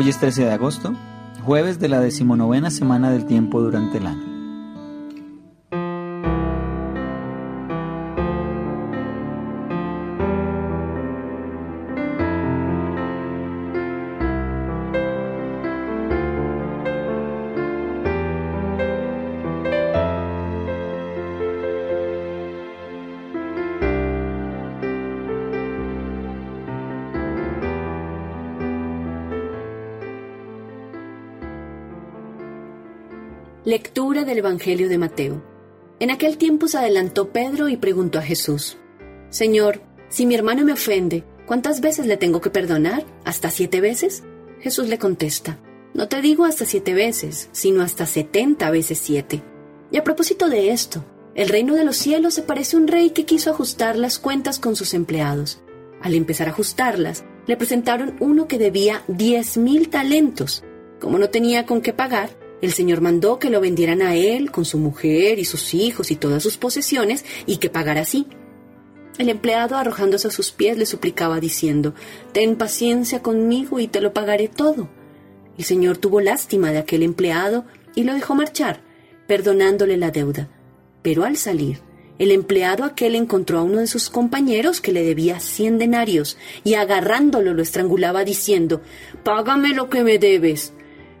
Hoy es 13 de agosto, jueves de la decimonovena semana del tiempo durante el año. Lectura del Evangelio de Mateo. En aquel tiempo se adelantó Pedro y preguntó a Jesús, Señor, si mi hermano me ofende, ¿cuántas veces le tengo que perdonar? ¿Hasta siete veces? Jesús le contesta, No te digo hasta siete veces, sino hasta setenta veces siete. Y a propósito de esto, el reino de los cielos se parece a un rey que quiso ajustar las cuentas con sus empleados. Al empezar a ajustarlas, le presentaron uno que debía diez mil talentos. Como no tenía con qué pagar, el Señor mandó que lo vendieran a él con su mujer y sus hijos y todas sus posesiones y que pagara así. El empleado, arrojándose a sus pies, le suplicaba diciendo, Ten paciencia conmigo y te lo pagaré todo. El Señor tuvo lástima de aquel empleado y lo dejó marchar, perdonándole la deuda. Pero al salir, el empleado aquel encontró a uno de sus compañeros que le debía cien denarios y agarrándolo lo estrangulaba diciendo, Págame lo que me debes.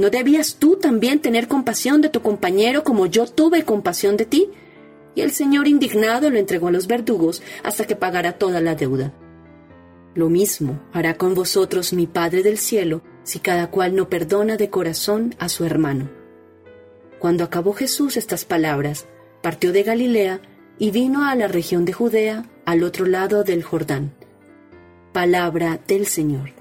¿No debías tú también tener compasión de tu compañero como yo tuve compasión de ti? Y el Señor indignado lo entregó a los verdugos hasta que pagara toda la deuda. Lo mismo hará con vosotros mi Padre del cielo si cada cual no perdona de corazón a su hermano. Cuando acabó Jesús estas palabras, partió de Galilea y vino a la región de Judea, al otro lado del Jordán. Palabra del Señor.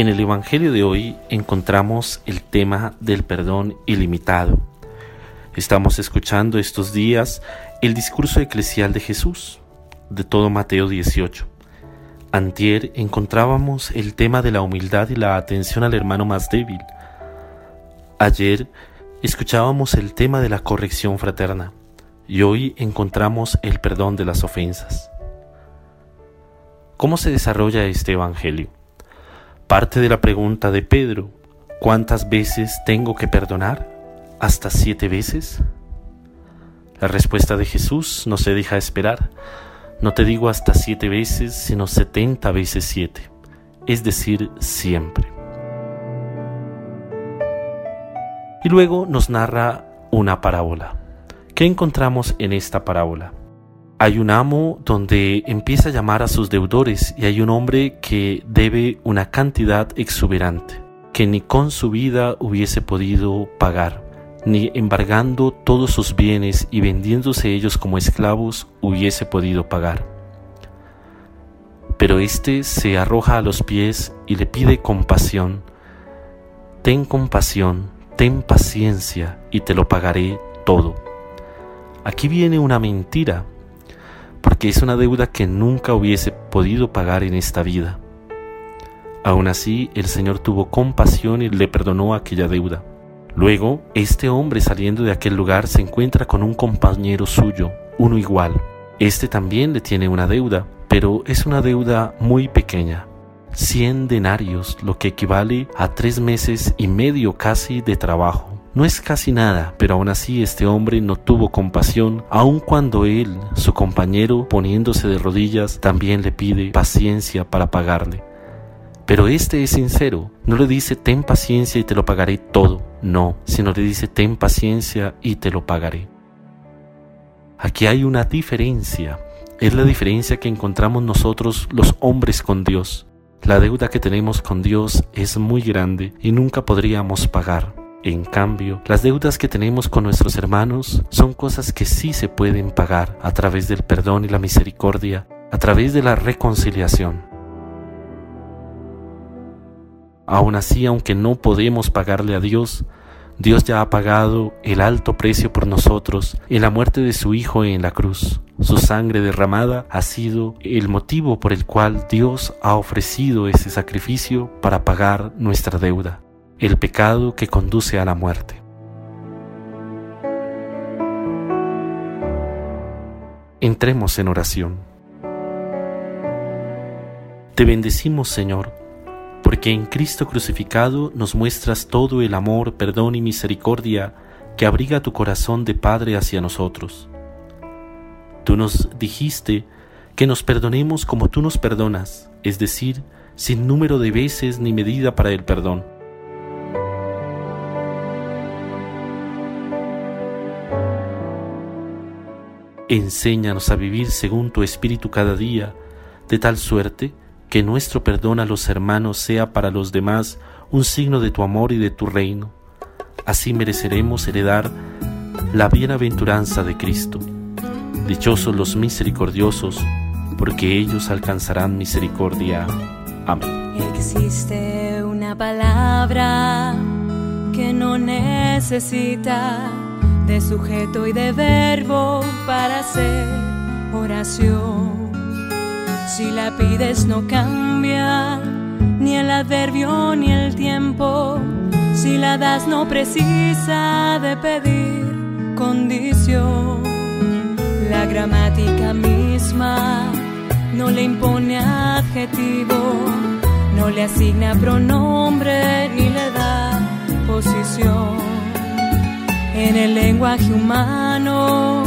En el Evangelio de hoy encontramos el tema del perdón ilimitado. Estamos escuchando estos días el discurso eclesial de Jesús, de todo Mateo 18. Antier encontrábamos el tema de la humildad y la atención al hermano más débil. Ayer escuchábamos el tema de la corrección fraterna y hoy encontramos el perdón de las ofensas. ¿Cómo se desarrolla este Evangelio? Parte de la pregunta de Pedro, ¿cuántas veces tengo que perdonar? ¿Hasta siete veces? La respuesta de Jesús no se deja esperar. No te digo hasta siete veces, sino setenta veces siete, es decir, siempre. Y luego nos narra una parábola. ¿Qué encontramos en esta parábola? Hay un amo donde empieza a llamar a sus deudores y hay un hombre que debe una cantidad exuberante, que ni con su vida hubiese podido pagar, ni embargando todos sus bienes y vendiéndose ellos como esclavos hubiese podido pagar. Pero éste se arroja a los pies y le pide compasión. Ten compasión, ten paciencia y te lo pagaré todo. Aquí viene una mentira porque es una deuda que nunca hubiese podido pagar en esta vida. Aún así, el Señor tuvo compasión y le perdonó aquella deuda. Luego, este hombre saliendo de aquel lugar se encuentra con un compañero suyo, uno igual. Este también le tiene una deuda, pero es una deuda muy pequeña. Cien denarios, lo que equivale a tres meses y medio casi de trabajo. No es casi nada, pero aún así este hombre no tuvo compasión, aun cuando él, su compañero, poniéndose de rodillas, también le pide paciencia para pagarle. Pero este es sincero, no le dice ten paciencia y te lo pagaré todo, no, sino le dice ten paciencia y te lo pagaré. Aquí hay una diferencia, es la diferencia que encontramos nosotros los hombres con Dios. La deuda que tenemos con Dios es muy grande y nunca podríamos pagar. En cambio, las deudas que tenemos con nuestros hermanos son cosas que sí se pueden pagar a través del perdón y la misericordia, a través de la reconciliación. Aún así, aunque no podemos pagarle a Dios, Dios ya ha pagado el alto precio por nosotros en la muerte de su Hijo en la cruz. Su sangre derramada ha sido el motivo por el cual Dios ha ofrecido ese sacrificio para pagar nuestra deuda, el pecado que conduce a la muerte. Entremos en oración. Te bendecimos, Señor, porque en Cristo crucificado nos muestras todo el amor, perdón y misericordia que abriga tu corazón de Padre hacia nosotros. Tú nos dijiste que nos perdonemos como tú nos perdonas, es decir, sin número de veces ni medida para el perdón. Enséñanos a vivir según tu espíritu cada día, de tal suerte que nuestro perdón a los hermanos sea para los demás un signo de tu amor y de tu reino. Así mereceremos heredar la bienaventuranza de Cristo. Dichosos los misericordiosos, porque ellos alcanzarán misericordia. Amén. Existe una palabra que no necesita de sujeto y de verbo para hacer oración si la pides no cambia, ni el adverbio ni el tiempo. Si la das no precisa de pedir condición. La gramática misma no le impone adjetivo, no le asigna pronombre ni le da posición. En el lenguaje humano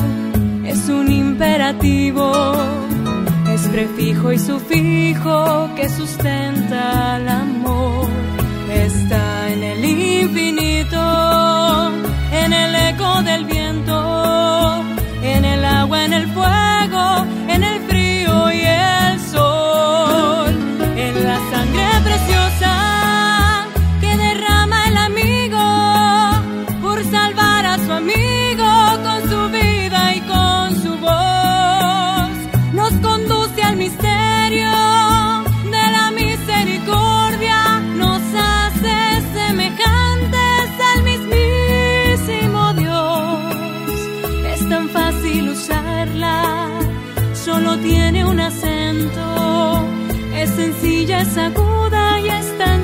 es un imperativo prefijo y sufijo que sustenta el amor. Está en el infinito, en el eco del viento, en el agua, en el fuego, su amigo con su vida y con su voz. Nos conduce al misterio de la misericordia, nos hace semejantes al mismísimo Dios. Es tan fácil usarla, solo tiene un acento, es sencilla, es aguda y es tan